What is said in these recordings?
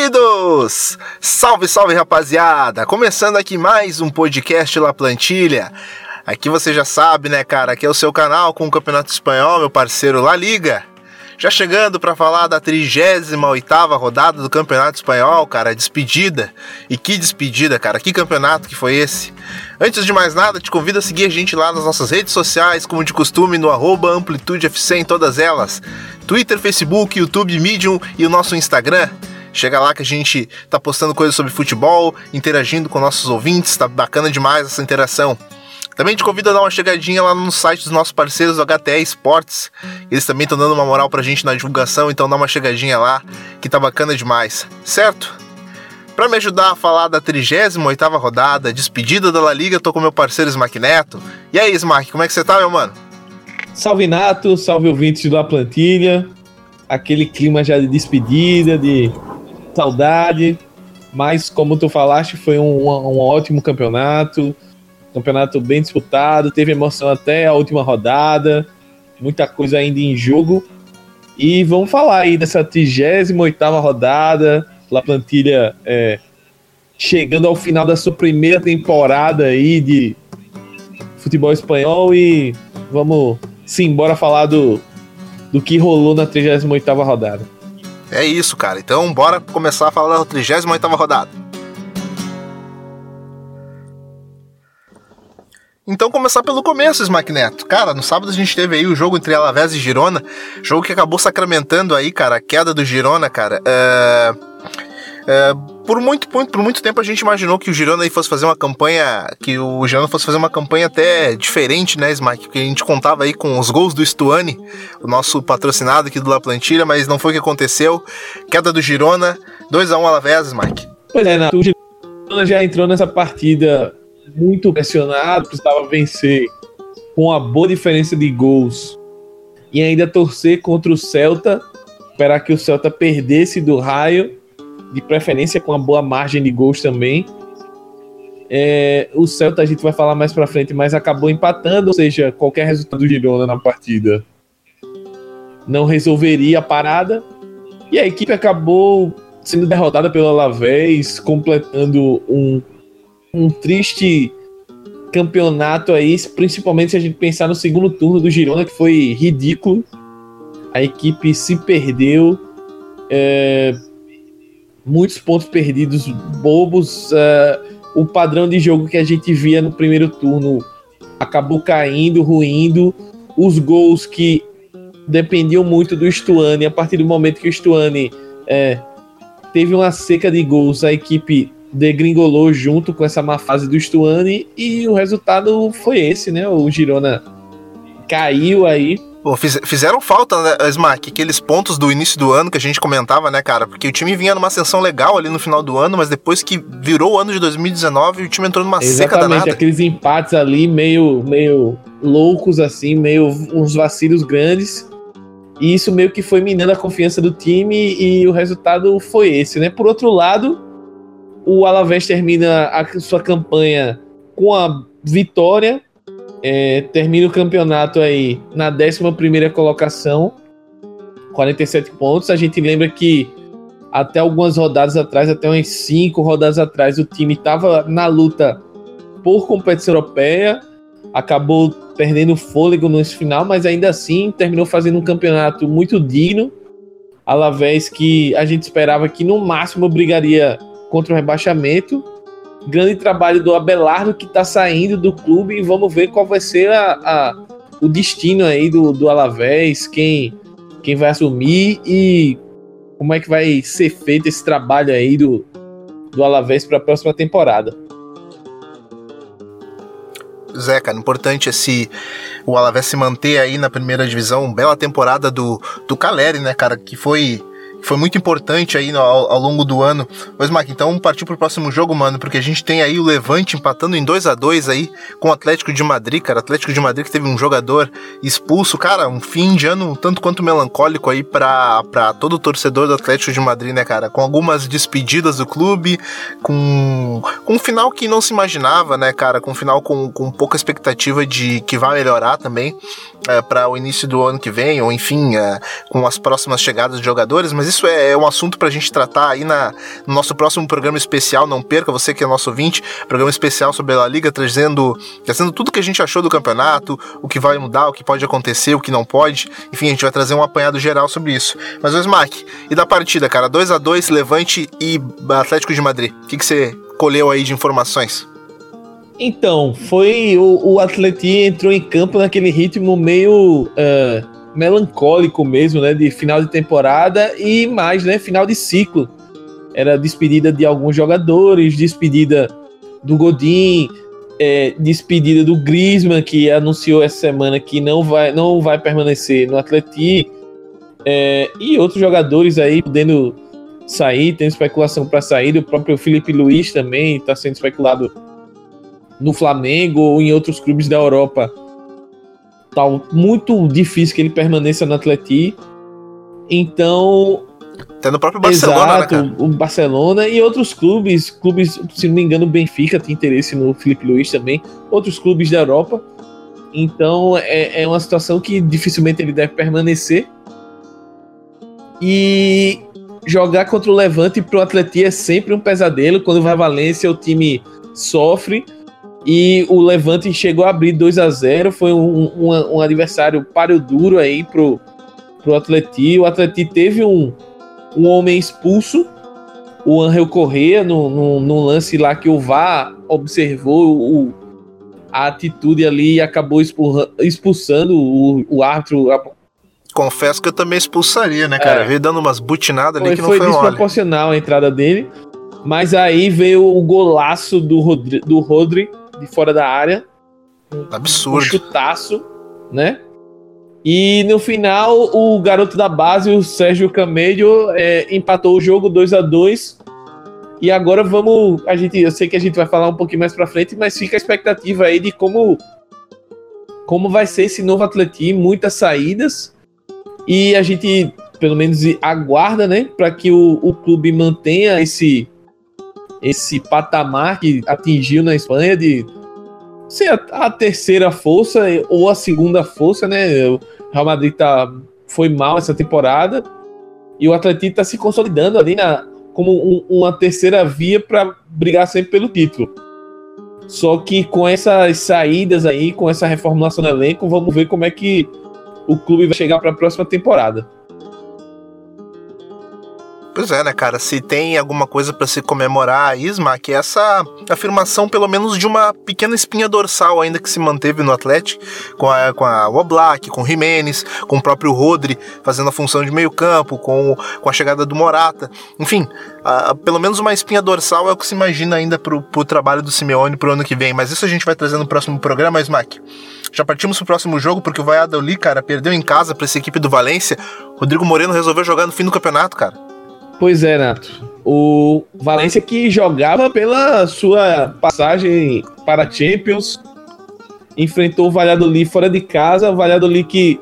queridos! Salve, salve rapaziada! Começando aqui mais um podcast La Plantilha. Aqui você já sabe, né, cara? Aqui é o seu canal com o Campeonato Espanhol, meu parceiro La Liga. Já chegando para falar da 38ª rodada do Campeonato Espanhol, cara, despedida. E que despedida, cara, que campeonato que foi esse? Antes de mais nada, te convido a seguir a gente lá nas nossas redes sociais, como de costume, no AmplitudeFC em todas elas. Twitter, Facebook, YouTube, Medium e o nosso Instagram. Chega lá que a gente tá postando coisas sobre futebol, interagindo com nossos ouvintes, tá bacana demais essa interação. Também te convido a dar uma chegadinha lá no site dos nossos parceiros do HTE Esportes. Eles também estão dando uma moral pra gente na divulgação, então dá uma chegadinha lá, que tá bacana demais, certo? Para me ajudar a falar da 38ª rodada, despedida da La Liga, tô com meu parceiro Smack Neto. E aí, Smack, como é que você tá, meu mano? Salve Nato, salve ouvintes da plantilha. Aquele clima já de despedida, de saudade. Mas, como tu falaste, foi um, um ótimo campeonato Campeonato bem disputado, teve emoção até a última rodada, muita coisa ainda em jogo. E vamos falar aí dessa 38 rodada, La Plantilha é, chegando ao final da sua primeira temporada aí de futebol espanhol e vamos sim, embora falar do, do que rolou na 38 rodada. É isso, cara. Então, bora começar a falar da 38 rodada. Então começar pelo começo, Smack Neto. Cara, no sábado a gente teve aí o jogo entre Alavés e Girona, jogo que acabou sacramentando aí, cara, a queda do Girona, cara. É... É, por, muito, por muito tempo a gente imaginou que o Girona aí fosse fazer uma campanha. Que o Girona fosse fazer uma campanha até diferente, né, Smack? Porque a gente contava aí com os gols do Stuani, o nosso patrocinado aqui do La Plantilha, mas não foi o que aconteceu. Queda do Girona, 2x1 um Alavés, Smack. Pois é, o Girona já entrou nessa partida muito pressionado, precisava vencer com uma boa diferença de gols e ainda torcer contra o Celta, esperar que o Celta perdesse do raio, de preferência com uma boa margem de gols também. É, o Celta a gente vai falar mais para frente, mas acabou empatando, ou seja, qualquer resultado do Girona na partida não resolveria a parada. E a equipe acabou sendo derrotada pelo Alavés, completando um um triste campeonato aí, principalmente se a gente pensar no segundo turno do Girona, que foi ridículo. A equipe se perdeu. É, muitos pontos perdidos, bobos. É, o padrão de jogo que a gente via no primeiro turno acabou caindo, ruindo. Os gols que dependiam muito do Stuani, a partir do momento que o Stuani é, teve uma seca de gols, a equipe degringolou junto com essa má fase do Stuani e o resultado foi esse, né? O Girona caiu aí. Pô, fiz, fizeram falta, né, Smack, aqueles pontos do início do ano que a gente comentava, né, cara? Porque o time vinha numa ascensão legal ali no final do ano, mas depois que virou o ano de 2019, o time entrou numa Exatamente, seca danada. aqueles empates ali meio, meio loucos, assim, meio uns vacilos grandes. E isso meio que foi minando a confiança do time e o resultado foi esse, né? Por outro lado, o Alavés termina a sua campanha com a vitória, é, termina o campeonato aí na 11 colocação, 47 pontos. A gente lembra que até algumas rodadas atrás, até umas 5 rodadas atrás, o time estava na luta por competição europeia, acabou perdendo fôlego no final, mas ainda assim terminou fazendo um campeonato muito digno. Alavés que a gente esperava que no máximo brigaria contra o rebaixamento. Grande trabalho do Abelardo que está saindo do clube e vamos ver qual vai ser a, a, o destino aí do, do Alavés, quem, quem vai assumir e como é que vai ser feito esse trabalho aí do, do Alavés para a próxima temporada. Zé, cara, importante esse o Alavés se manter aí na primeira divisão, bela temporada do, do Caleri, né, cara, que foi foi muito importante aí no, ao, ao, longo do ano. Mas, Mac, então partir pro próximo jogo, mano, porque a gente tem aí o Levante empatando em 2 a 2 aí com o Atlético de Madrid, cara. Atlético de Madrid que teve um jogador expulso, cara, um fim de ano tanto quanto melancólico aí pra, pra todo torcedor do Atlético de Madrid, né, cara? Com algumas despedidas do clube, com, com um final que não se imaginava, né, cara? Com um final com, com pouca expectativa de que vai melhorar também é, para o início do ano que vem, ou enfim, é, com as próximas chegadas de jogadores, mas isso é, é um assunto pra gente tratar aí na, no nosso próximo programa especial. Não perca, você que é nosso ouvinte, programa especial sobre a Liga, trazendo, trazendo tudo que a gente achou do campeonato, o que vai mudar, o que pode acontecer, o que não pode. Enfim, a gente vai trazer um apanhado geral sobre isso. Mas o Smack, e da partida, cara? 2 a 2 Levante e Atlético de Madrid. O que, que você colheu aí de informações? Então, foi o, o Atleti entrou em campo naquele ritmo meio uh, melancólico mesmo, né? De final de temporada e mais, né? Final de ciclo. Era despedida de alguns jogadores, despedida do Godin, é, despedida do Griezmann, que anunciou essa semana que não vai, não vai permanecer no Atleti. É, e outros jogadores aí podendo sair, tem especulação para sair. O próprio Felipe Luiz também está sendo especulado no Flamengo ou em outros clubes da Europa. Tá muito difícil que ele permaneça no Atleti. Então. Até no próprio Barcelona, exato, né, o Barcelona e outros clubes, clubes, se não me engano, o Benfica tem interesse no Felipe Luiz também, outros clubes da Europa. Então é, é uma situação que dificilmente ele deve permanecer. E jogar contra o Levante para o Atleti é sempre um pesadelo. Quando vai a Valência, o time sofre. E o Levante chegou a abrir 2 a 0 Foi um, um, um adversário páreo duro aí pro, pro Atleti. O Atleti teve um, um homem expulso, o Angel Correa, no, no, no lance lá que o VAR observou o, a atitude ali e acabou expulsando o, o árbitro confesso que eu também expulsaria, né, cara? É. Veio dando umas butinadas ali que não foi Foi desproporcional a entrada dele. Mas aí veio o golaço do Rodri, do Rodri de fora da área. Absurdo. Um chutaço, né? E no final, o garoto da base, o Sérgio Camelho, é, empatou o jogo 2 a 2 E agora vamos. A gente, eu sei que a gente vai falar um pouquinho mais pra frente, mas fica a expectativa aí de como, como vai ser esse novo Atletim, muitas saídas. E a gente, pelo menos, aguarda, né, para que o, o clube mantenha esse, esse patamar que atingiu na Espanha de ser a, a, terceira força ou a segunda força, né? O Real Madrid tá, foi mal essa temporada e o Atlético está se consolidando ali na, como um, uma terceira via para brigar sempre pelo título. Só que com essas saídas aí, com essa reformulação do elenco, vamos ver como é que o clube vai chegar para a próxima temporada. Pois é, né, cara? Se tem alguma coisa para se comemorar Isma, que é essa afirmação, pelo menos, de uma pequena espinha dorsal ainda que se manteve no Atlético, com a, com a Oblak, com o Jimenez, com o próprio Rodri fazendo a função de meio-campo, com, com a chegada do Morata. Enfim, a, a, pelo menos uma espinha dorsal é o que se imagina ainda pro, pro trabalho do Simeone pro ano que vem. Mas isso a gente vai trazer no próximo programa, Smack. Já partimos pro próximo jogo, porque o Valladolid, cara, perdeu em casa pra essa equipe do Valência. Rodrigo Moreno resolveu jogar no fim do campeonato, cara. Pois é, Nato. O Valência que jogava pela sua passagem para Champions, enfrentou o Valladolid fora de casa, o Valladolid que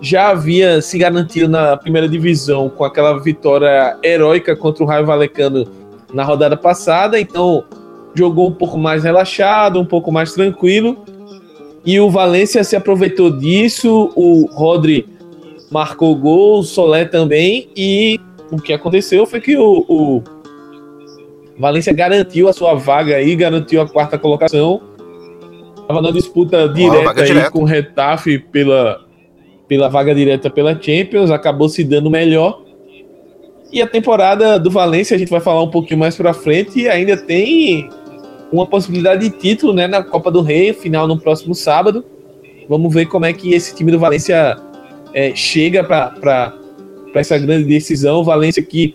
já havia se garantido na primeira divisão com aquela vitória heróica contra o Raio Valecano na rodada passada, então jogou um pouco mais relaxado, um pouco mais tranquilo. E o Valência se aproveitou disso, o Rodri marcou gol, o Solé também, e o que aconteceu foi que o, o Valência garantiu a sua vaga aí, garantiu a quarta colocação. Estava na disputa direta aí com o Retafe pela, pela vaga direta pela Champions, acabou se dando melhor. E a temporada do Valência, a gente vai falar um pouquinho mais para frente, e ainda tem uma possibilidade de título né, na Copa do Rei, final no próximo sábado. Vamos ver como é que esse time do Valência é, chega para para essa grande decisão. Valência que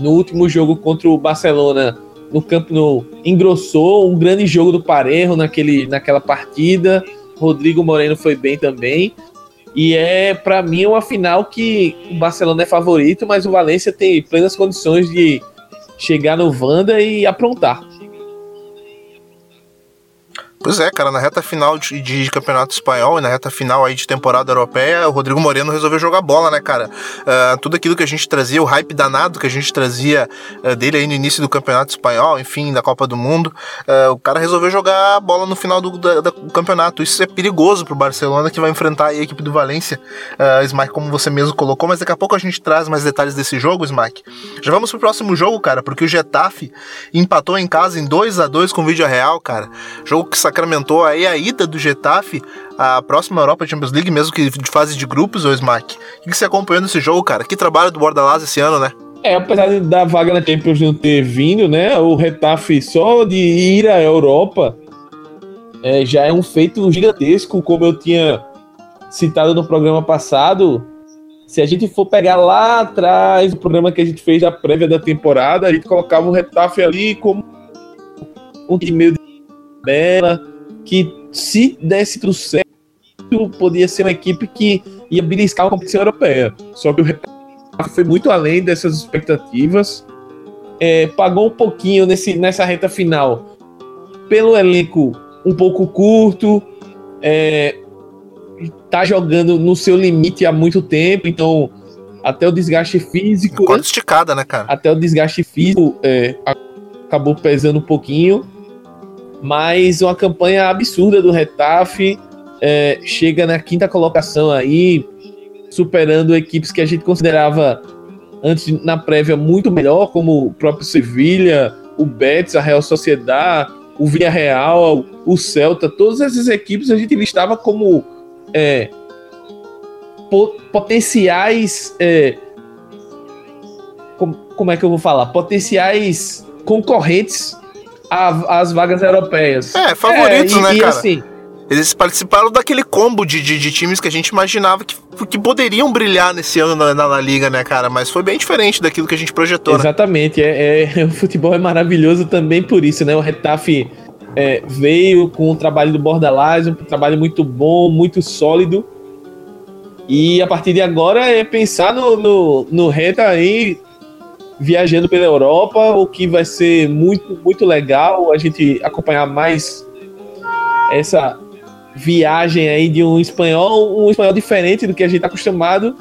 no último jogo contra o Barcelona no campo no engrossou um grande jogo do Parejo naquele, naquela partida. Rodrigo Moreno foi bem também. E é para mim uma final que o Barcelona é favorito, mas o Valência tem plenas condições de chegar no Vanda e aprontar. Pois é, cara, na reta final de, de, campeonato espanhol e na reta final aí de temporada europeia, o Rodrigo Moreno resolveu jogar bola, né, cara? Uh, tudo aquilo que a gente trazia, o hype danado que a gente trazia uh, dele aí no início do campeonato espanhol, enfim, da Copa do Mundo, uh, o cara resolveu jogar bola no final do, da, do, campeonato. Isso é perigoso pro Barcelona que vai enfrentar a equipe do Valência, uh, Smack, como você mesmo colocou, mas daqui a pouco a gente traz mais detalhes desse jogo, Smack. Já vamos pro próximo jogo, cara, porque o Getafe empatou em casa em 2 a 2 com o Vídeo Real, cara. Jogo que sacramentou aí a ida do Getafe à próxima Europa Champions League, mesmo que de fase de grupos, ou Smack. O que você acompanhou nesse jogo, cara? Que trabalho do Bordalás esse ano, né? É, apesar da vaga na Champions não ter vindo, né? O Retafe só de ir à Europa é, já é um feito gigantesco, como eu tinha citado no programa passado. Se a gente for pegar lá atrás o programa que a gente fez da prévia da temporada, a gente colocava o Retafe ali como um time meio bela, que se desse tudo certo, podia ser uma equipe que ia beliscar a competição europeia. Só que o foi muito além dessas expectativas. É, pagou um pouquinho nesse, nessa reta final pelo elenco um pouco curto, é, tá jogando no seu limite há muito tempo, então até o desgaste físico. Quanto né? esticada, né, cara? Até o desgaste físico é, acabou pesando um pouquinho. Mas uma campanha absurda do Retafe. É, chega na quinta colocação aí, superando equipes que a gente considerava antes na prévia muito melhor, como o próprio Sevilha, o Betis, a Real Sociedade, o Villarreal, o Celta, todas essas equipes a gente listava como é, potenciais. É, como é que eu vou falar? Potenciais concorrentes às vagas europeias. É, favoritos, é, e, né, e, cara? Assim, eles participaram daquele combo de, de, de, times que a gente imaginava que, que poderiam brilhar nesse ano na, na, na, liga, né, cara? Mas foi bem diferente daquilo que a gente projetou. Né? Exatamente. Né? É, é, o futebol é maravilhoso também por isso, né? O Retafe é, veio com o trabalho do Bordalás, um trabalho muito bom, muito sólido. E a partir de agora é pensar no, no, no Reta aí viajando pela Europa, o que vai ser muito, muito legal a gente acompanhar mais essa viagem aí de um espanhol, um espanhol diferente do que a gente está acostumado,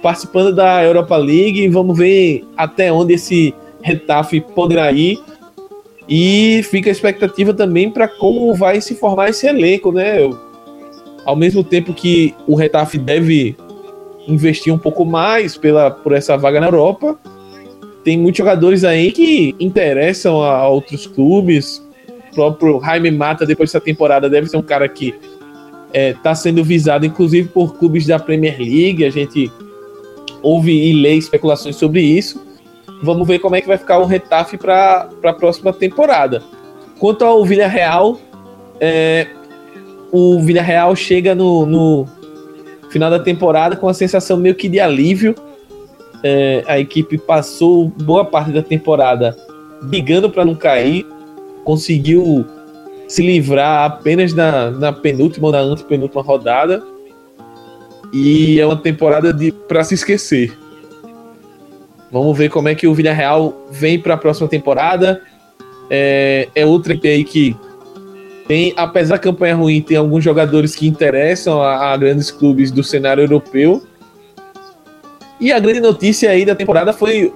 participando da Europa League. Vamos ver até onde esse Retafe poderá ir. E fica a expectativa também para como vai se formar esse elenco, né? Ao mesmo tempo que o Retafe deve investir um pouco mais pela, por essa vaga na Europa, tem muitos jogadores aí que interessam a outros clubes, próprio Jaime Mata, depois dessa temporada, deve ser um cara que está é, tá sendo visado, inclusive, por clubes da Premier League. A gente ouve e lê especulações sobre isso. Vamos ver como é que vai ficar o Retafe para a próxima temporada. Quanto ao Villarreal, é, o Villarreal chega no, no, final da temporada com a sensação meio que de alívio. É, a equipe passou boa parte da temporada brigando para não cair conseguiu se livrar apenas na, na penúltima ou na antepenúltima rodada. E é uma temporada de para se esquecer. Vamos ver como é que o Villarreal vem para a próxima temporada. É, é outra equipe aí que tem, apesar da campanha ruim, tem alguns jogadores que interessam a, a grandes clubes do cenário europeu. E a grande notícia aí da temporada foi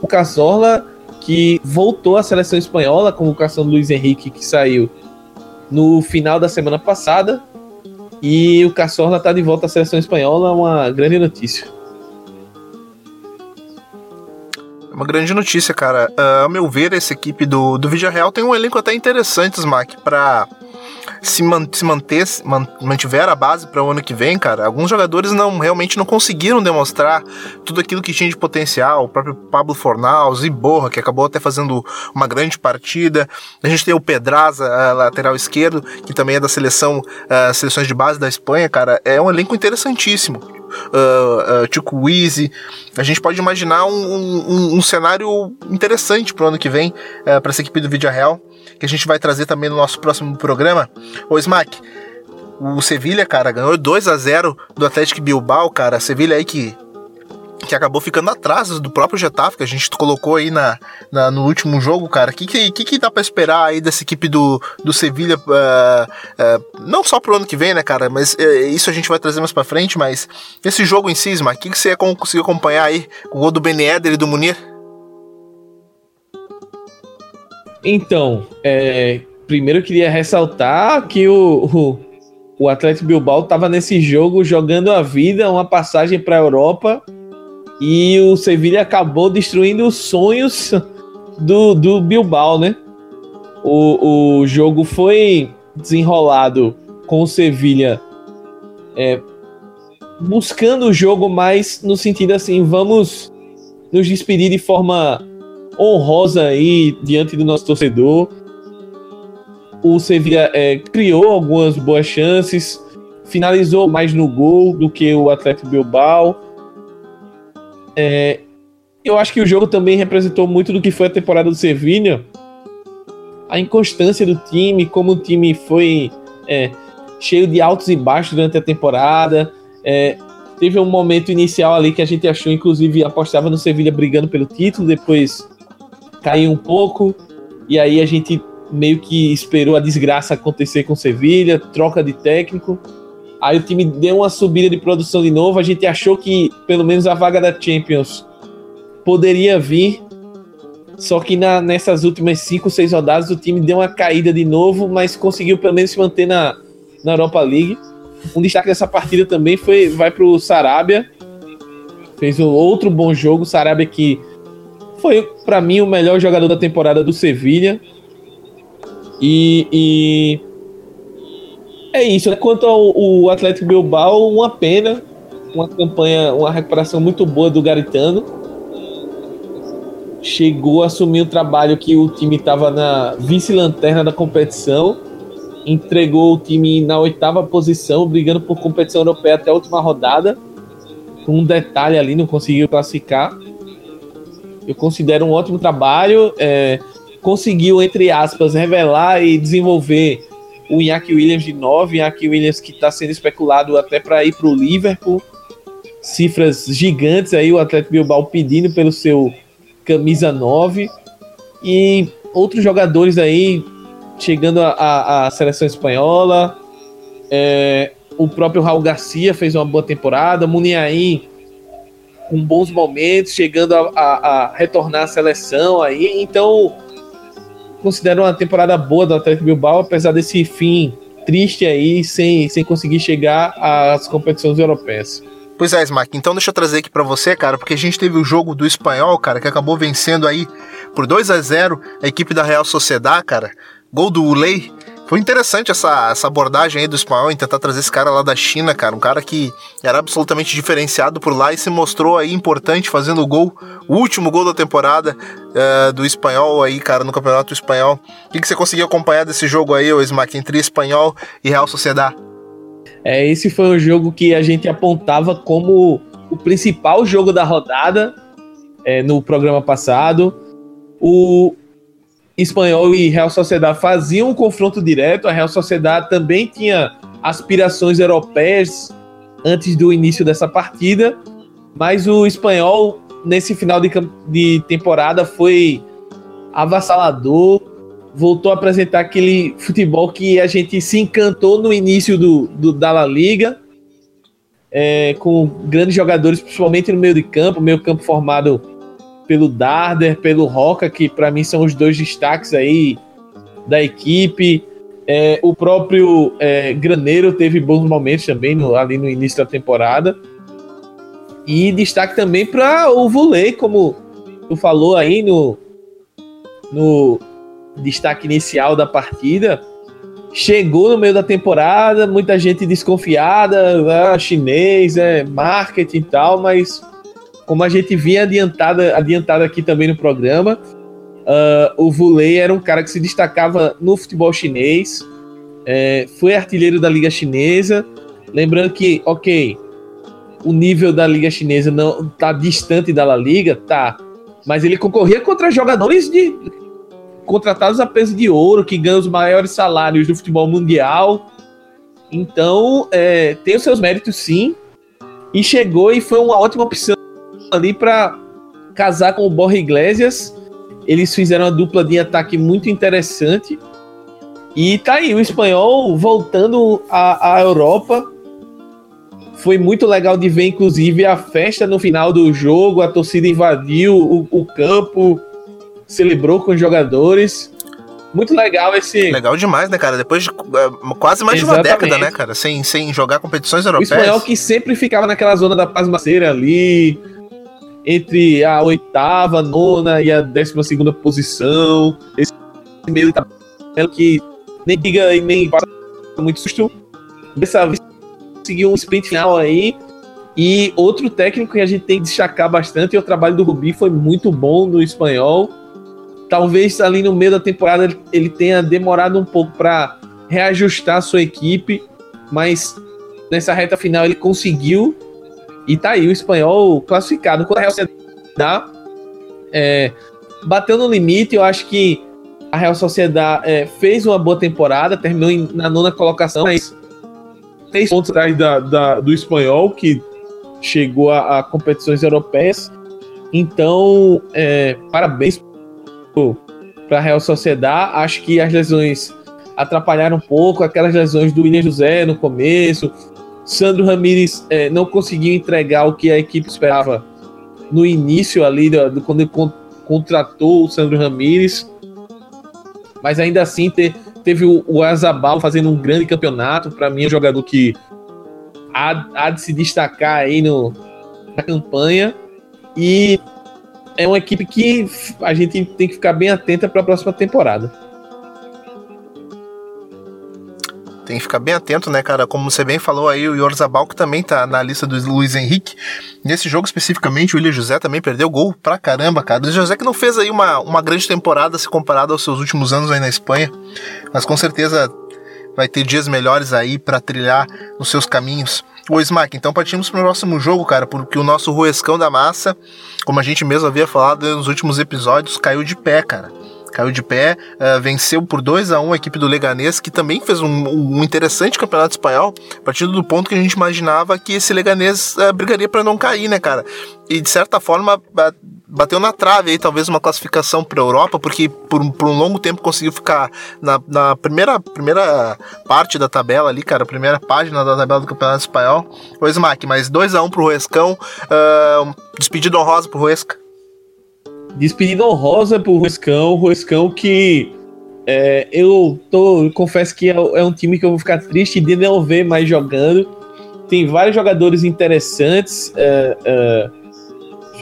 o Cazorla que voltou à seleção espanhola, a convocação do Luiz Henrique, que saiu no final da semana passada. E o Cazorla está de volta à seleção espanhola, uma grande notícia. Uma grande notícia, cara. Uh, ao meu ver, essa equipe do, do Villarreal tem um elenco até interessante, Smack, para se, man, se manter, man, mantiver a base para o ano que vem, cara, alguns jogadores não realmente não conseguiram demonstrar tudo aquilo que tinha de potencial. O próprio Pablo Fornal, Ziborra, que acabou até fazendo uma grande partida. A gente tem o Pedraza, lateral esquerdo, que também é da seleção, uh, seleções de base da Espanha, cara. É um elenco interessantíssimo. Uh, uh, Wizzy. A gente pode imaginar um, um, um cenário interessante pro ano que vem uh, para essa equipe do Vídeo Real que a gente vai trazer também no nosso próximo programa. Ô Smack, o Sevilha, cara, ganhou 2 a 0 do Atlético Bilbao, cara. Sevilha aí que que acabou ficando atrás do próprio Getafe, que a gente colocou aí na, na no último jogo, cara. O que, que, que, dá para esperar aí dessa equipe do, do Sevilha? Uh, uh, não só pro ano que vem, né, cara? Mas uh, isso a gente vai trazer mais pra frente, mas esse jogo em si, o que, que você conseguiu acompanhar aí? O gol do Ben Eder e do Munir? Então, é, primeiro eu queria ressaltar que o, o, o Atlético Bilbao estava nesse jogo jogando a vida, uma passagem para a Europa, e o Sevilha acabou destruindo os sonhos do, do Bilbao, né? O, o jogo foi desenrolado com o Sevilha é, buscando o jogo mais no sentido assim, vamos nos despedir de forma honrosa aí diante do nosso torcedor. O Sevilla é, criou algumas boas chances, finalizou mais no gol do que o Atlético Bilbao. É, eu acho que o jogo também representou muito do que foi a temporada do Sevilla. A inconstância do time, como o time foi é, cheio de altos e baixos durante a temporada. É, teve um momento inicial ali que a gente achou, inclusive, apostava no Sevilla brigando pelo título, depois caiu um pouco, e aí a gente meio que esperou a desgraça acontecer com Sevilha, troca de técnico. Aí o time deu uma subida de produção de novo. A gente achou que pelo menos a vaga da Champions poderia vir. Só que na, nessas últimas 5, 6 rodadas o time deu uma caída de novo, mas conseguiu pelo menos se manter na, na Europa League. Um destaque dessa partida também foi vai para o Sarabia. Fez um outro bom jogo. Sarabia que foi, para mim, o melhor jogador da temporada do Sevilha. E, e, é isso. Né? Quanto ao Atlético Bilbao, uma pena. Uma campanha, uma recuperação muito boa do Garitano. Chegou a assumir o trabalho que o time estava na vice-lanterna da competição. Entregou o time na oitava posição, brigando por competição europeia até a última rodada. Com um detalhe ali, não conseguiu classificar eu considero um ótimo trabalho. É, conseguiu, entre aspas, revelar e desenvolver o Iñaki Williams de 9, Iñaki Williams que está sendo especulado até para ir para o Liverpool. Cifras gigantes aí, o Atlético Bilbao pedindo pelo seu camisa 9. E outros jogadores aí chegando à seleção espanhola. É, o próprio Raul Garcia fez uma boa temporada. Muniain com bons momentos, chegando a, a, a, retornar à seleção aí. Então, considero uma temporada boa do Atlético Bilbao, apesar desse fim triste aí, sem, sem conseguir chegar às competições europeias. Pois é, Smack, então deixa eu trazer aqui para você, cara, porque a gente teve o jogo do espanhol, cara, que acabou vencendo aí por 2 a 0 a equipe da Real Sociedad, cara. Gol do Ulei, foi interessante essa, essa abordagem aí do espanhol em tentar trazer esse cara lá da China, cara. Um cara que era absolutamente diferenciado por lá e se mostrou aí importante fazendo o gol, o último gol da temporada uh, do espanhol aí, cara, no Campeonato Espanhol. O que, que você conseguiu acompanhar desse jogo aí, o Smack, entre espanhol e Real Sociedad? É, esse foi um jogo que a gente apontava como o principal jogo da rodada é, no programa passado. O, Espanhol e Real Sociedade faziam um confronto direto. A Real Sociedade também tinha aspirações europeias antes do início dessa partida, mas o Espanhol nesse final de, de temporada foi avassalador, voltou a apresentar aquele futebol que a gente se encantou no início do, do da La Liga, é, com grandes jogadores, principalmente no meio de campo, meio campo formado pelo Darder, pelo Roca, que para mim são os dois destaques aí da equipe. É, o próprio é, Graneiro teve bons momentos também no, ali no início da temporada. E destaque também para o Volei, como tu falou aí no, no destaque inicial da partida. Chegou no meio da temporada, muita gente desconfiada, ah, chinês, é marketing e tal, mas como a gente vinha adiantada, adiantado aqui também no programa, uh, o Vulei era um cara que se destacava no futebol chinês, é, foi artilheiro da Liga Chinesa. Lembrando que, ok, o nível da Liga Chinesa não tá distante da La Liga, tá. Mas ele concorria contra jogadores de contratados a peso de ouro, que ganham os maiores salários do futebol mundial. Então, é, tem os seus méritos sim. E chegou e foi uma ótima opção ali para casar com o Borja Iglesias. Eles fizeram uma dupla de ataque muito interessante. E tá aí, o espanhol voltando à, à Europa. Foi muito legal de ver, inclusive, a festa no final do jogo. A torcida invadiu o, o campo, celebrou com os jogadores. Muito legal esse. Legal demais, né, cara? Depois de uh, quase mais Exatamente. de uma década, né, cara? Sem, sem jogar competições europeias. O espanhol que sempre ficava naquela zona da pasmaceira ali, entre a oitava, nona e a décima segunda posição. Esse meio tabela que nem liga e nem passa muito susto. Dessa vez conseguiu um sprint final aí. E outro técnico que a gente tem que destacar bastante, e o trabalho do Rubi foi muito bom no espanhol talvez ali no meio da temporada ele tenha demorado um pouco para reajustar a sua equipe, mas nessa reta final ele conseguiu e tá aí o espanhol classificado. Quando a Real Sociedad é, bateu no limite, eu acho que a Real Sociedad é, fez uma boa temporada, terminou em, na nona colocação, mas três pontos atrás da, da, do espanhol, que chegou a, a competições europeias. Então, é, parabéns para a Real Sociedade. Acho que as lesões atrapalharam um pouco, aquelas lesões do William José no começo. Sandro Ramírez é, não conseguiu entregar o que a equipe esperava no início ali, do, do quando ele con contratou o Sandro Ramírez. Mas ainda assim te, teve o, o Azabal fazendo um grande campeonato. Para mim, é um jogador que há, há de se destacar aí no, na campanha. E é uma equipe que a gente tem que ficar bem atenta para a próxima temporada. Tem que ficar bem atento, né, cara? Como você bem falou aí, o Yorzabal que também tá na lista do Luiz Henrique. Nesse jogo especificamente, o William José também perdeu gol pra caramba, cara. O William José que não fez aí uma, uma grande temporada se comparado aos seus últimos anos aí na Espanha, mas com certeza vai ter dias melhores aí para trilhar os seus caminhos. Ô Smack, então partimos pro próximo jogo, cara, porque o nosso Ruescão da Massa, como a gente mesmo havia falado nos últimos episódios, caiu de pé, cara. Caiu de pé, uh, venceu por 2 a 1 um a equipe do Leganês, que também fez um, um, interessante campeonato espanhol, a partir do ponto que a gente imaginava que esse Leganês uh, brigaria para não cair, né, cara? E de certa forma, bateu na trave aí, talvez uma classificação para a Europa, porque por, por, um longo tempo conseguiu ficar na, na, primeira, primeira parte da tabela ali, cara, a primeira página da tabela do Campeonato Espanhol. O Smack, mas 2x1 um pro Ruescão, uh, despedida honrosa pro Ruesca. Despedida honrosa pro Ruescão, Ruescão que é, eu tô, confesso que é, é um time que eu vou ficar triste de não ver mais jogando. Tem vários jogadores interessantes. É, é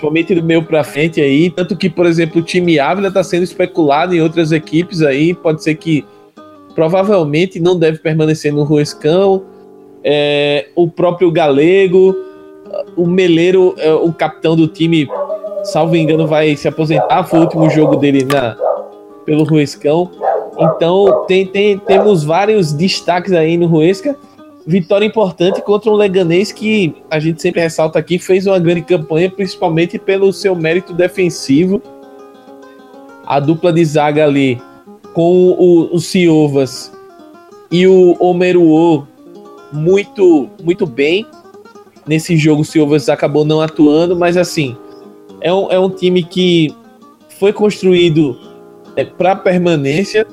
principalmente do meio para frente aí. Tanto que, por exemplo, o time Ávila está sendo especulado em outras equipes aí. Pode ser que provavelmente não deve permanecer no Ruescão. É, o próprio Galego, o Meleiro, é, o capitão do time, salvo engano, vai se aposentar. Foi o último jogo dele na, pelo Ruescão. Então tem, tem, temos vários destaques aí no Ruesca vitória importante contra um Leganês que a gente sempre ressalta aqui, fez uma grande campanha, principalmente pelo seu mérito defensivo. A dupla de zaga ali com o, o Ciovas e o Omeruo muito, muito bem. Nesse jogo o Ciovas acabou não atuando, mas assim, é um, é um time que foi construído é, para permanência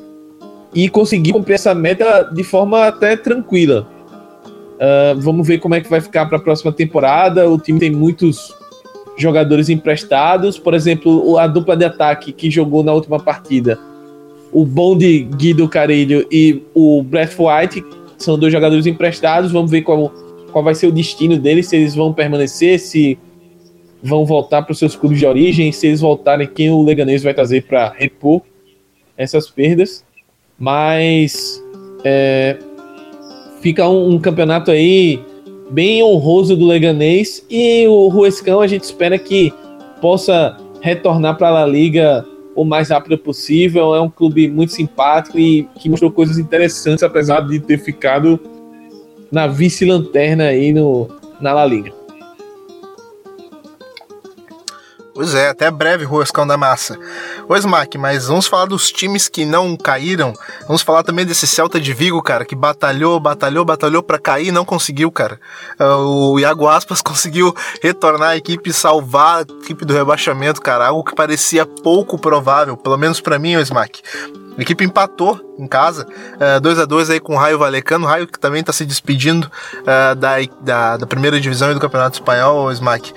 e conseguiu cumprir essa meta de forma até tranquila Uh, vamos ver como é que vai ficar para a próxima temporada. O time tem muitos jogadores emprestados. Por exemplo, a dupla de ataque que jogou na última partida. O Bond Guido Carilho e o Brett White são dois jogadores emprestados. Vamos ver qual, qual vai ser o destino deles, se eles vão permanecer, se vão voltar para os seus clubes de origem, se eles voltarem, quem o Leganês vai trazer para repor essas perdas. Mas é, fica um, um, campeonato aí bem honroso do Leganês e o Ruescão a gente espera que possa retornar para a La Liga o mais rápido possível. É um clube muito simpático e que mostrou coisas interessantes, apesar de ter ficado na vice-lanterna aí no, na La Liga. Pois é, até breve, Roscão da Massa. Ô Smack, mas vamos falar dos times que não caíram. Vamos falar também desse Celta de Vigo, cara, que batalhou, batalhou, batalhou para cair e não conseguiu, cara. Ah, o Iago Aspas conseguiu retornar a equipe, salvar a equipe do rebaixamento, cara, algo que parecia pouco provável, pelo menos para mim, o Smack. A equipe empatou em casa, 2 uh, a 2 aí com o Raio Valecano, o Raio que também está se despedindo uh, da, da, da, primeira divisão do Campeonato Espanhol, o Smack.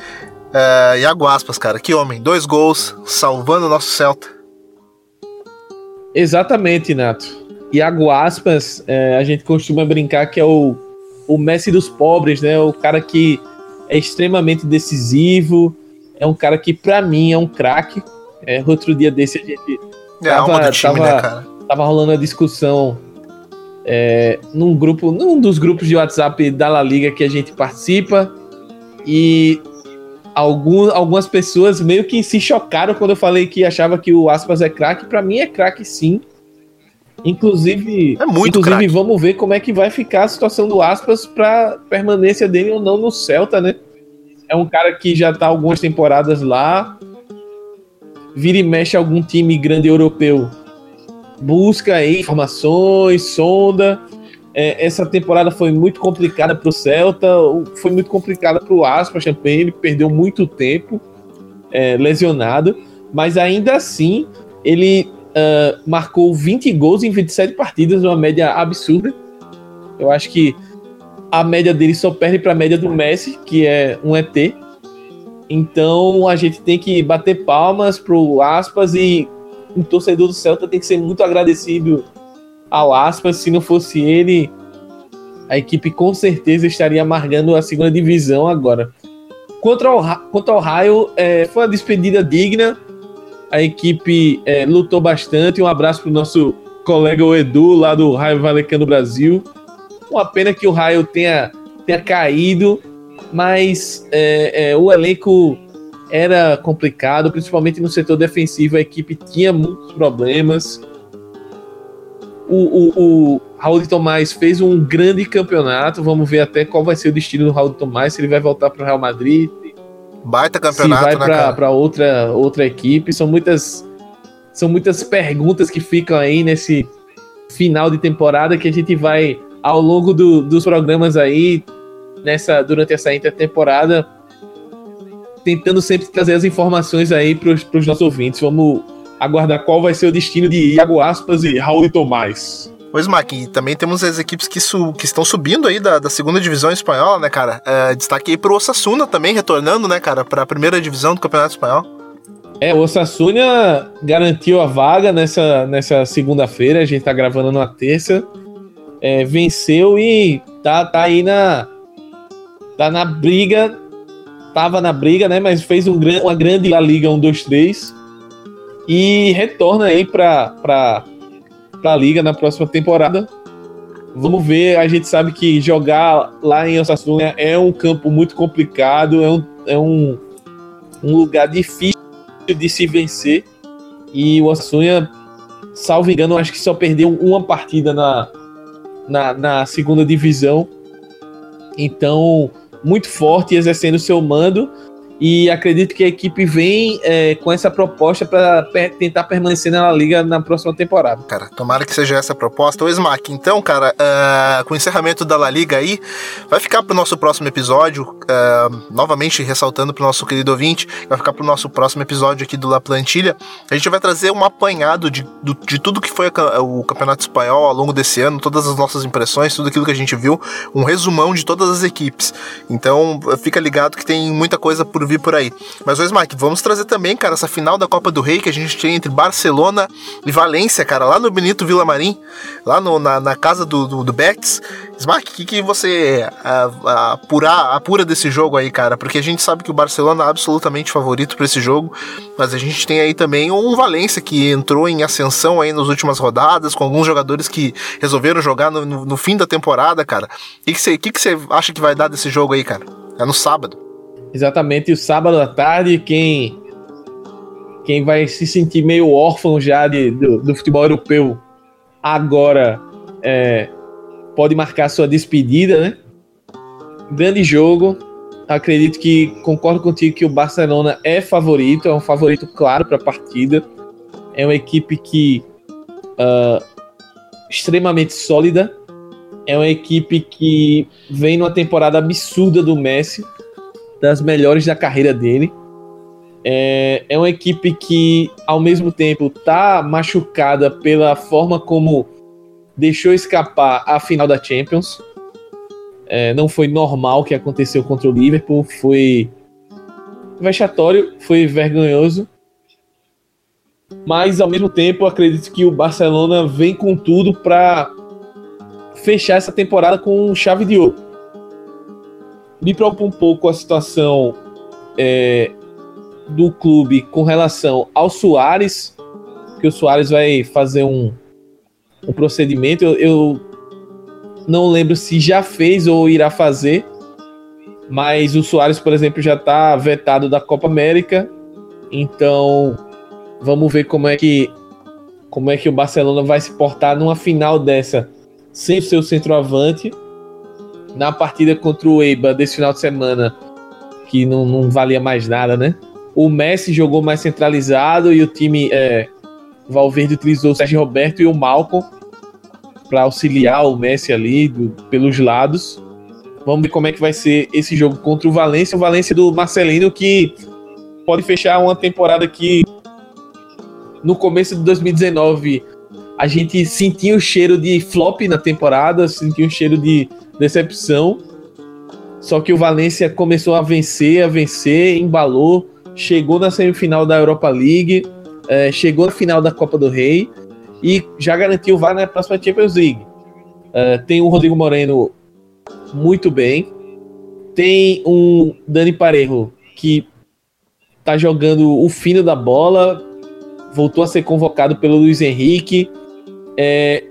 Uh, Iago Aspas, cara, que homem. Dois gols, salvando o nosso Celta. Exatamente, Nato. Iago Aspas, é, a gente costuma brincar que é o, o Messi dos pobres, né? O cara que é extremamente decisivo, é um cara que, para mim, é um craque. É, outro dia desse a gente. É tava, a time, tava, né, cara? Tava rolando a discussão é, num grupo, num dos grupos de WhatsApp da La Liga que a gente participa. E algum, algumas pessoas meio que se chocaram quando eu falei que achava que o Aspas é craque. Para mim é craque sim. Inclusive, é muito inclusive vamos ver como é que vai ficar a situação do Aspas para permanência dele ou não no Celta, né? É um cara que já tá algumas temporadas lá. Vira e mexe algum time grande europeu. Busca aí informações, sonda. É, essa temporada foi muito complicada para o Celta, foi muito complicada para o Aspas também. Ele perdeu muito tempo é, lesionado, mas ainda assim ele uh, marcou 20 gols em 27 partidas, uma média absurda. Eu acho que a média dele só perde para a média do Messi, que é um ET. Então a gente tem que bater palmas pro Aspas e o torcedor do Celta tem que ser muito agradecido ao aspas, se não fosse ele, a equipe com certeza estaria amargando a segunda divisão agora. Quanto ao, quanto ao Raio, é, foi uma despedida digna. A equipe é, lutou bastante. Um abraço para o nosso colega o Edu, lá do Raio Valecano Brasil. Uma pena que o Raio tenha, tenha caído, mas é, é o elenco era complicado, principalmente no setor defensivo. A equipe tinha muitos problemas o, o, o Raul de Tomás fez um grande campeonato. Vamos ver até qual vai ser o destino do Raul de Tomás, se ele vai voltar para o Real Madrid. Baita campeonato, se vai para outra, outra equipe. São muitas, são muitas perguntas que ficam aí nesse final de temporada que a gente vai, ao longo do, dos programas aí, nessa durante essa intertemporada, tentando sempre trazer as informações aí para os nossos ouvintes. Vamos aguardar qual vai ser o destino de Iago Aspas e Raul e Tomás. Pois, Mac, e também temos as equipes que, su que estão subindo aí da, da segunda divisão espanhola, né, cara? É, destaque aí pro Osasuna também, retornando, né, cara, pra primeira divisão do Campeonato Espanhol. É, o Osasuna garantiu a vaga nessa, nessa segunda-feira, a gente tá gravando na terça. É, venceu e tá, tá aí na. Tá na briga. Tava na briga, né? Mas fez um, uma grande La Liga 1, 2, 3 e retorna aí para a liga na próxima temporada. Vamos ver, a gente sabe que jogar lá em Osasuna é um campo muito complicado, é um, é um, um lugar difícil de se vencer. E o Osasuna, salvo engano, acho que só perdeu uma partida na, na, na segunda divisão. Então, muito forte, exercendo seu mando. E acredito que a equipe vem é, com essa proposta para per tentar permanecer na liga na próxima temporada. Cara, tomara que seja essa a proposta. O Smack, então, cara, uh, com o encerramento da La Liga aí, vai ficar pro nosso próximo episódio. Uh, novamente ressaltando pro nosso querido ouvinte, vai ficar pro nosso próximo episódio aqui do La Plantilha. A gente vai trazer um apanhado de, do, de tudo que foi o Campeonato Espanhol ao longo desse ano, todas as nossas impressões, tudo aquilo que a gente viu, um resumão de todas as equipes. Então, fica ligado que tem muita coisa por por aí. Mas, ô Smack, vamos trazer também, cara, essa final da Copa do Rei que a gente tem entre Barcelona e Valência, cara, lá no Benito Villamarim, lá no, na, na casa do, do, do Betis. Smack, o que, que você apurar, apura desse jogo aí, cara? Porque a gente sabe que o Barcelona é absolutamente favorito para esse jogo, mas a gente tem aí também um Valência que entrou em ascensão aí nas últimas rodadas, com alguns jogadores que resolveram jogar no, no, no fim da temporada, cara. O que, você, que, que você acha que vai dar desse jogo aí, cara? É no sábado. Exatamente, o sábado à tarde, quem quem vai se sentir meio órfão já de, do, do futebol europeu agora é, pode marcar sua despedida, né? Grande jogo. acredito que concordo contigo que o Barcelona é favorito, é um favorito claro para a partida. É uma equipe que uh, extremamente sólida. É uma equipe que vem numa temporada absurda do Messi, das melhores da carreira dele. É, é uma equipe que, ao mesmo tempo, tá machucada pela forma como deixou escapar a final da Champions. É, não foi normal o que aconteceu contra o Liverpool, foi vexatório, foi vergonhoso. Mas ao mesmo tempo, acredito que o Barcelona vem com tudo para fechar essa temporada com chave de ouro. Me preocupa um pouco a situação é, do clube com relação ao Soares, que o Soares vai fazer um, um procedimento. Eu, eu não lembro se já fez ou irá fazer, mas o Soares, por exemplo, já está vetado da Copa América. Então, vamos ver como é que como é que o Barcelona vai se portar numa final dessa sem o seu centroavante. Na partida contra o Eibar desse final de semana, que não, não valia mais nada, né? O Messi jogou mais centralizado e o time é, Valverde utilizou o Sérgio Roberto e o Malcom para auxiliar o Messi ali do, pelos lados. Vamos ver como é que vai ser esse jogo contra o Valência. O Valência do Marcelino que pode fechar uma temporada que no começo de 2019 a gente sentia o cheiro de flop na temporada, sentia o cheiro de decepção. Só que o Valência começou a vencer, a vencer, embalou, chegou na semifinal da Europa League, é, chegou na final da Copa do Rei e já garantiu vai na próxima Champions League. É, tem o Rodrigo Moreno muito bem, tem um Dani Parejo que tá jogando o fino da bola, voltou a ser convocado pelo Luiz Henrique. É,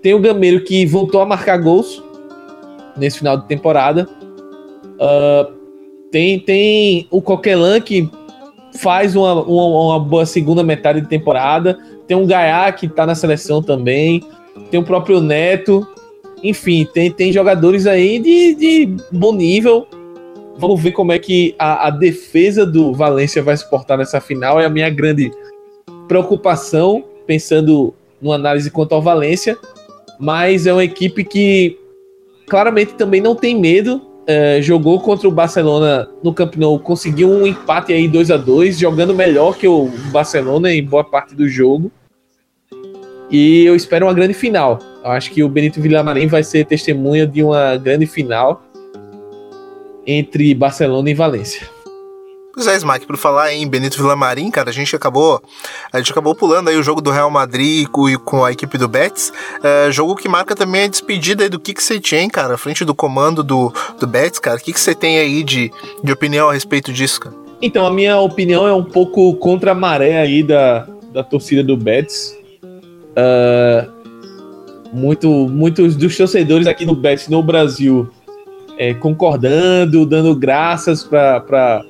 tem o Gameiro que voltou a marcar gols nesse final de temporada. Uh, tem, tem o Coquelin que faz uma, uma, uma, boa segunda metade de temporada. Tem um Gaiá que tá na seleção também. Tem o próprio Neto. Enfim, tem, tem jogadores aí de, de bom nível. Vamos ver como é que a, a defesa do Valência vai se portar nessa final. É a minha grande preocupação, pensando numa análise quanto ao Valência. Mas é uma equipe que claramente também não tem medo é, jogou contra o Barcelona no Camp Nou, conseguiu um empate aí 2 a 2 jogando melhor que o Barcelona em boa parte do jogo. E eu espero uma grande final. Eu acho que o Benito Villamarim vai ser testemunha de uma grande final entre Barcelona e Valência. Pois é, Smack, por falar em Benito Villamarim, cara, a gente acabou a gente acabou pulando aí o jogo do Real Madrid com, com a equipe do Betis, é, jogo que marca também a despedida aí do Kik Setien, cara, à frente do comando do, do Betis, cara. O que, que você tem aí de, de opinião a respeito disso, cara? Então, a minha opinião é um pouco contra a maré aí da, da torcida do Betis. Uh, muito, muitos dos torcedores aqui do Betis no Brasil é, concordando, dando graças para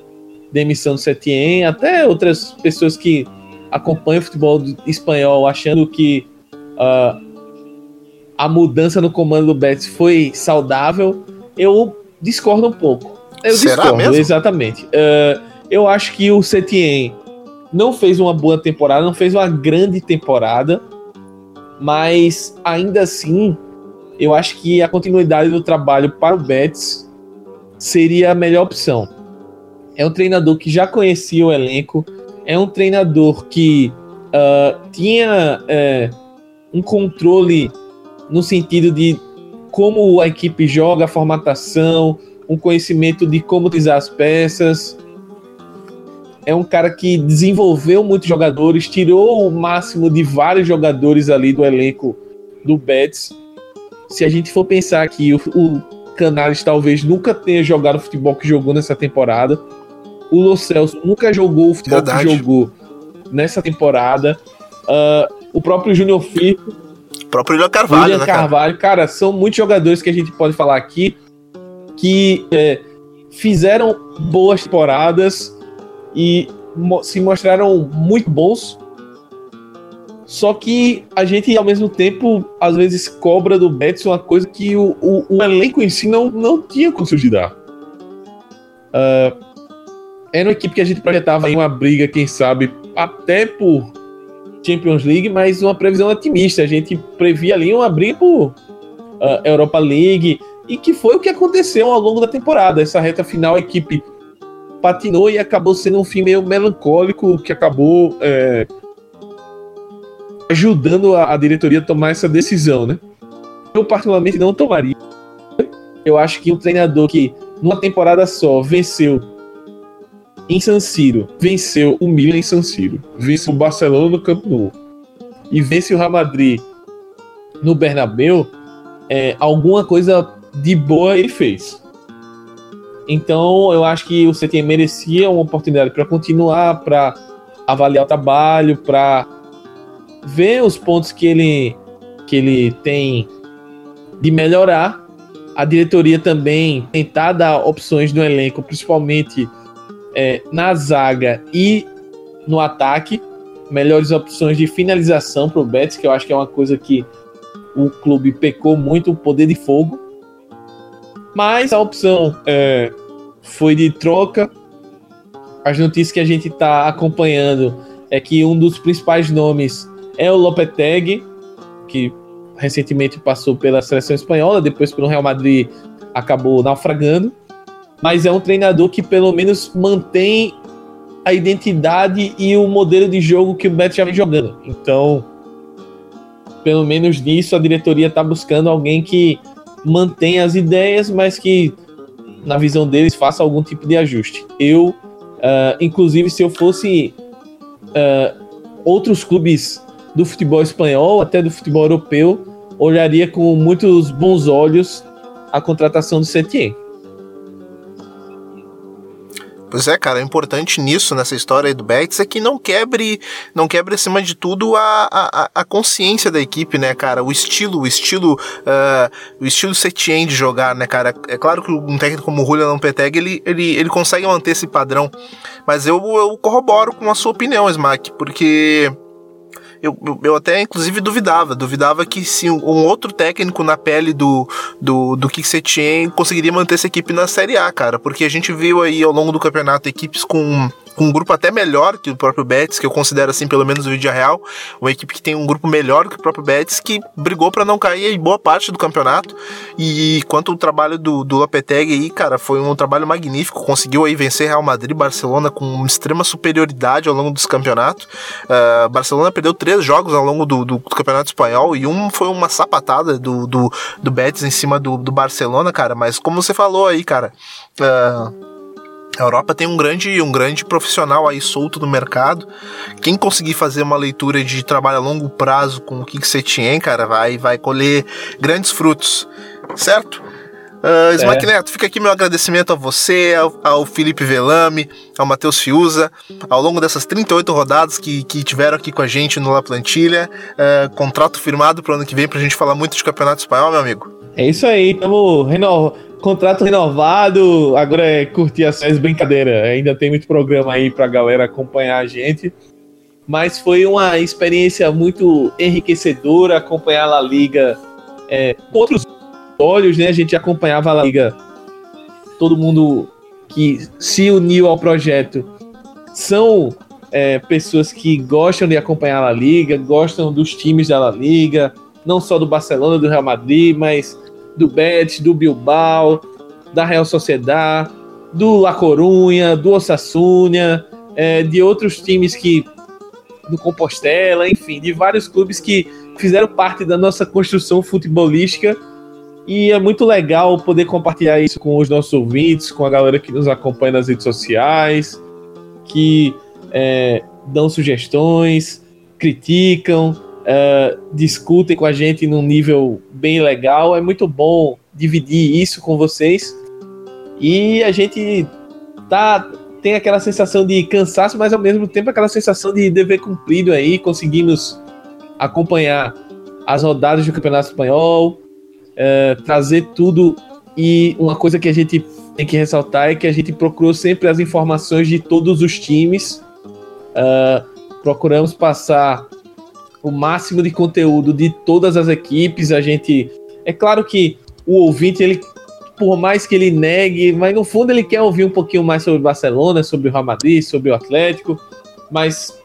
demissão do Setien, até outras pessoas que acompanham o futebol espanhol achando que uh, a mudança no comando do Betis foi saudável, eu discordo um pouco. Eu Será discordo, mesmo? exatamente. Uh, eu acho que o Setien não fez uma boa temporada, não fez uma grande temporada, mas ainda assim, eu acho que a continuidade do trabalho para o Betis seria a melhor opção é um treinador que já conhecia o elenco, é um treinador que uh, tinha uh, um controle no sentido de como a equipe joga, a formatação, um conhecimento de como utilizar as peças. É um cara que desenvolveu muitos jogadores, tirou o máximo de vários jogadores ali do elenco do Betis. Se a gente for pensar que o, o Canales talvez nunca tenha jogado futebol que jogou nessa temporada, o Lo Celso nunca jogou o futebol Verdade. que jogou nessa temporada. Uh, o próprio Júnior Firpo. O próprio William Carvalho. William né, Carvalho. Cara? cara? são muitos jogadores que a gente pode falar aqui que é, fizeram boas temporadas e mo se mostraram muito bons. Só que a gente, ao mesmo tempo, às vezes cobra do Betis uma coisa que o, o, o elenco em si não, não tinha conseguido dar. Uh, era uma equipe que a gente projetava em uma briga, quem sabe, até por Champions League, mas uma previsão otimista. A gente previa ali uma briga por uh, Europa League, e que foi o que aconteceu ao longo da temporada. Essa reta final, a equipe patinou e acabou sendo um fim meio melancólico, que acabou é, ajudando a, a, diretoria a tomar essa decisão, né? Eu, particularmente, não tomaria. Eu acho que um treinador que, numa temporada só, venceu em San Siro, venceu o Milan em San Siro, venceu o Barcelona no Camp Nou e vence o Real Madrid no Bernabéu, é, alguma coisa de boa ele fez. Então eu acho que o CTM merecia uma oportunidade para continuar, para avaliar o trabalho, para ver os pontos que ele que ele tem de melhorar. A diretoria também tentar dar opções no elenco, principalmente é, na zaga e no ataque, melhores opções de finalização para o Betis, que eu acho que é uma coisa que o clube pecou muito, o poder de fogo. Mas a opção é, foi de troca. As notícias que a gente está acompanhando é que um dos principais nomes é o Lopetegui, que recentemente passou pela seleção espanhola, depois pelo Real Madrid acabou naufragando mas é um treinador que pelo menos mantém a identidade e o modelo de jogo que o Betis já vem jogando. Então, pelo menos nisso, a diretoria está buscando alguém que mantenha as ideias, mas que, na visão deles, faça algum tipo de ajuste. Eu, uh, inclusive, se eu fosse uh, outros clubes do futebol espanhol, até do futebol europeu, olharia com muitos bons olhos a contratação do Setien. Pois é, cara, o importante nisso, nessa história aí do Betis, é que não quebre, não quebre acima de tudo a, a, a consciência da equipe, né, cara? O estilo, o estilo, uh, o estilo Setien de jogar, né, cara? É claro que um técnico como o Julian Lopetegui, ele, ele, ele consegue manter esse padrão, mas eu, eu corroboro com a sua opinião, Smack, porque eu, eu até inclusive duvidava, duvidava que se um outro técnico na pele do, do, do Kik Setien conseguiria manter essa equipe na Série A, cara, porque a gente viu aí ao longo do campeonato equipes com com um grupo até melhor que o próprio Betis, que eu considero assim, pelo menos o vídeo real, uma equipe que tem um grupo melhor que o próprio Betis, que brigou para não cair em boa parte do campeonato. E quanto o trabalho do, do Lopetegui aí, cara, foi um trabalho magnífico, conseguiu aí vencer Real Madrid Barcelona com extrema superioridade ao longo dos campeonatos. Uh, Barcelona perdeu três jogos ao longo do, do, campeonato espanhol e um foi uma sapatada do, do, do Betis em cima do, do Barcelona, cara, mas como você falou aí, cara. Uh, a Europa tem um grande, um grande profissional aí solto no mercado. Quem conseguir fazer uma leitura de trabalho a longo prazo com o que você tinha, cara, vai, vai colher grandes frutos, certo? Uh, Smack é. Neto, fica aqui meu agradecimento a você, ao, ao Felipe Velame, ao Matheus Fiuza, ao longo dessas 38 rodadas que, que tiveram aqui com a gente no La Plantilha. Uh, contrato firmado para o ano que vem para a gente falar muito de campeonato espanhol, meu amigo. É isso aí, estamos renovando contrato renovado, agora é curtir as séries, brincadeira. Ainda tem muito programa aí pra galera acompanhar a gente. Mas foi uma experiência muito enriquecedora acompanhar a La Liga é, com outros olhos, né? A gente acompanhava a La Liga, todo mundo que se uniu ao projeto são é, pessoas que gostam de acompanhar a La Liga, gostam dos times da La Liga, não só do Barcelona, do Real Madrid, mas do Betis, do Bilbao, da Real Sociedad, do La Corunha, do Osasuna, é, de outros times que do Compostela, enfim, de vários clubes que fizeram parte da nossa construção futebolística. E é muito legal poder compartilhar isso com os nossos ouvintes, com a galera que nos acompanha nas redes sociais, que é, dão sugestões, criticam, uh, discutem com a gente num nível bem legal. É muito bom dividir isso com vocês. E a gente tá tem aquela sensação de cansaço, mas ao mesmo tempo aquela sensação de dever cumprido aí. Conseguimos acompanhar as rodadas do Campeonato Espanhol, uh, trazer tudo. E uma coisa que a gente tem que ressaltar é que a gente procurou sempre as informações de todos os times. Uh, procuramos passar o máximo de conteúdo de todas as equipes. A gente. É claro que o ouvinte ele por mais que ele negue, mas no fundo ele quer ouvir um pouquinho mais sobre o Barcelona, sobre o Real Madrid, sobre o Atlético, mas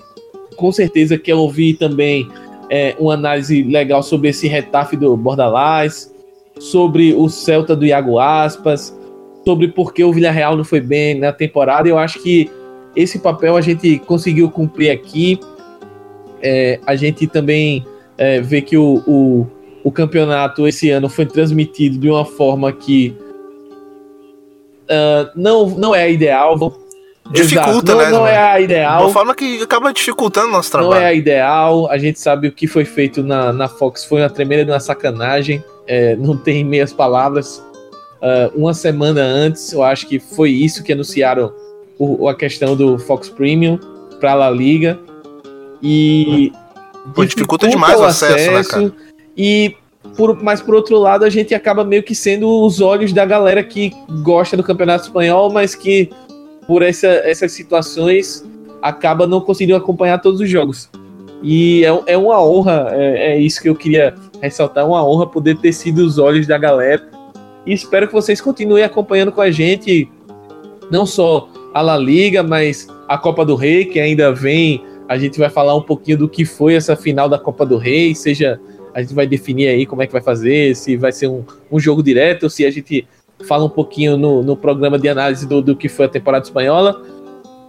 com certeza quer ouvir também é, uma análise legal sobre esse retafe do Bordalás, sobre o Celta do Iago Aspas, sobre por que o Villarreal não foi bem na temporada. Eu acho que esse papel a gente conseguiu cumprir aqui. É, a gente também é, vê que o, o, o, campeonato esse ano foi transmitido de uma forma que uh, não, não é a ideal. Dificulta, Exato. né? Não, não é a ideal. De uma forma que acaba dificultando o nosso trabalho. Não é a ideal. A gente sabe o que foi feito na, na Fox foi uma tremenda uma sacanagem. É, não tem meias palavras. Uh, uma semana antes, eu acho que foi isso que anunciaram o, a questão do Fox Premium para a La Liga. E. Pô, dificulta demais o acesso, acesso né, cara? E. Por, mas por outro lado, a gente acaba meio que sendo os olhos da galera que gosta do Campeonato Espanhol, mas que por essa, essas situações acaba não conseguindo acompanhar todos os jogos. E é, é uma honra, é, é, isso que eu queria ressaltar, uma honra poder ter sido os olhos da galera. E espero que vocês continuem acompanhando com a gente, não só a La Liga, mas a Copa do Rei, que ainda vem. A gente vai falar um pouquinho do que foi essa final da Copa do Rei, seja a gente vai definir aí como é que vai fazer, se vai ser um, um jogo direto, ou se a gente fala um pouquinho no, no programa de análise do, do que foi a temporada espanhola.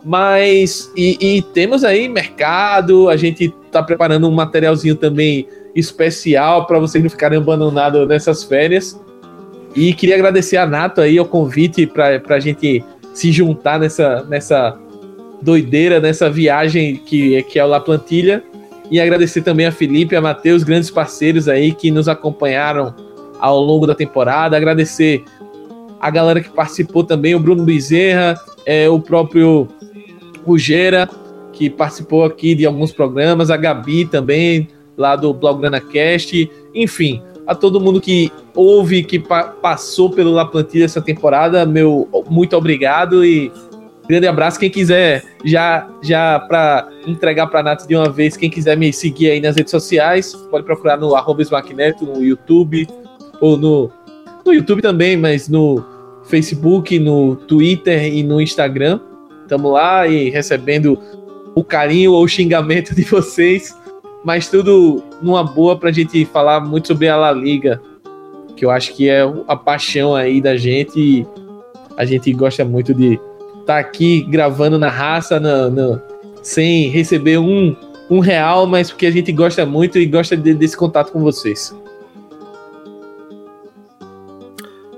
Mas, e, e temos aí mercado, a gente tá preparando um materialzinho também especial para vocês não ficarem abandonados nessas férias. E queria agradecer a Nato aí o convite para a gente se juntar nessa, nessa doideira, nessa viagem que, que é o La Plantilha. E agradecer também a Felipe a Matheus, grandes parceiros aí que nos acompanharam ao longo da temporada. Agradecer a galera que participou também, o Bruno Bezerra, é, o próprio Rugera, que participou aqui de alguns programas, a Gabi também, lá do Blog GranaCast, enfim, a todo mundo que ouve, que pa passou pelo La Plantilha essa temporada, meu muito obrigado e grande abraço. Quem quiser, já já para entregar para Nath de uma vez, quem quiser me seguir aí nas redes sociais, pode procurar no arroba no YouTube, ou no, no YouTube também, mas no Facebook, no Twitter e no Instagram. Estamos lá e recebendo o carinho ou o xingamento de vocês, mas tudo numa boa para a gente falar muito sobre a La Liga, que eu acho que é a paixão aí da gente. E a gente gosta muito de tá aqui gravando na raça, no, no, sem receber um, um real, mas porque a gente gosta muito e gosta de, desse contato com vocês.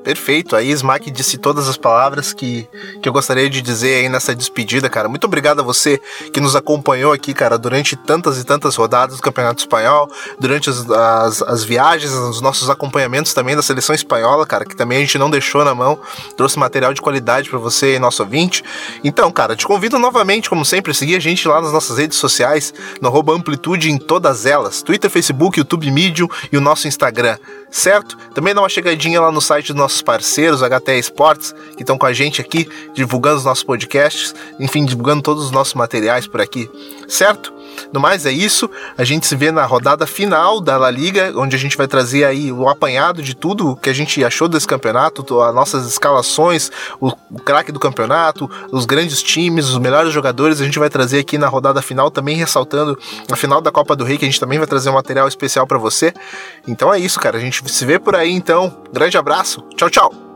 Perfeito. Aí Smack disse todas as palavras que, que eu gostaria de dizer aí nessa despedida, cara. Muito obrigado a você que nos acompanhou aqui, cara, durante tantas e tantas rodadas do Campeonato Espanhol, durante as, as, as viagens, os nossos acompanhamentos também da seleção espanhola, cara, que também a gente não deixou na mão, trouxe material de qualidade para você e nosso ouvinte. Então, cara, te convido novamente, como sempre, a seguir a gente lá nas nossas redes sociais, no Amplitude em todas elas: Twitter, Facebook, YouTube Medium e o nosso Instagram certo? Também dá uma chegadinha lá no site dos nossos parceiros, HT Esportes, que estão com a gente aqui, divulgando os nossos podcasts, enfim, divulgando todos os nossos materiais por aqui, certo? No mais é isso, a gente se vê na rodada final da La Liga, onde a gente vai trazer aí o apanhado de tudo que a gente achou desse campeonato, as nossas escalações, o, o craque do campeonato, os grandes times, os melhores jogadores, a gente vai trazer aqui na rodada final, também ressaltando a final da Copa do Rei, que a gente também vai trazer um material especial para você. Então é isso, cara, a gente se vê por aí então. Grande abraço, tchau, tchau!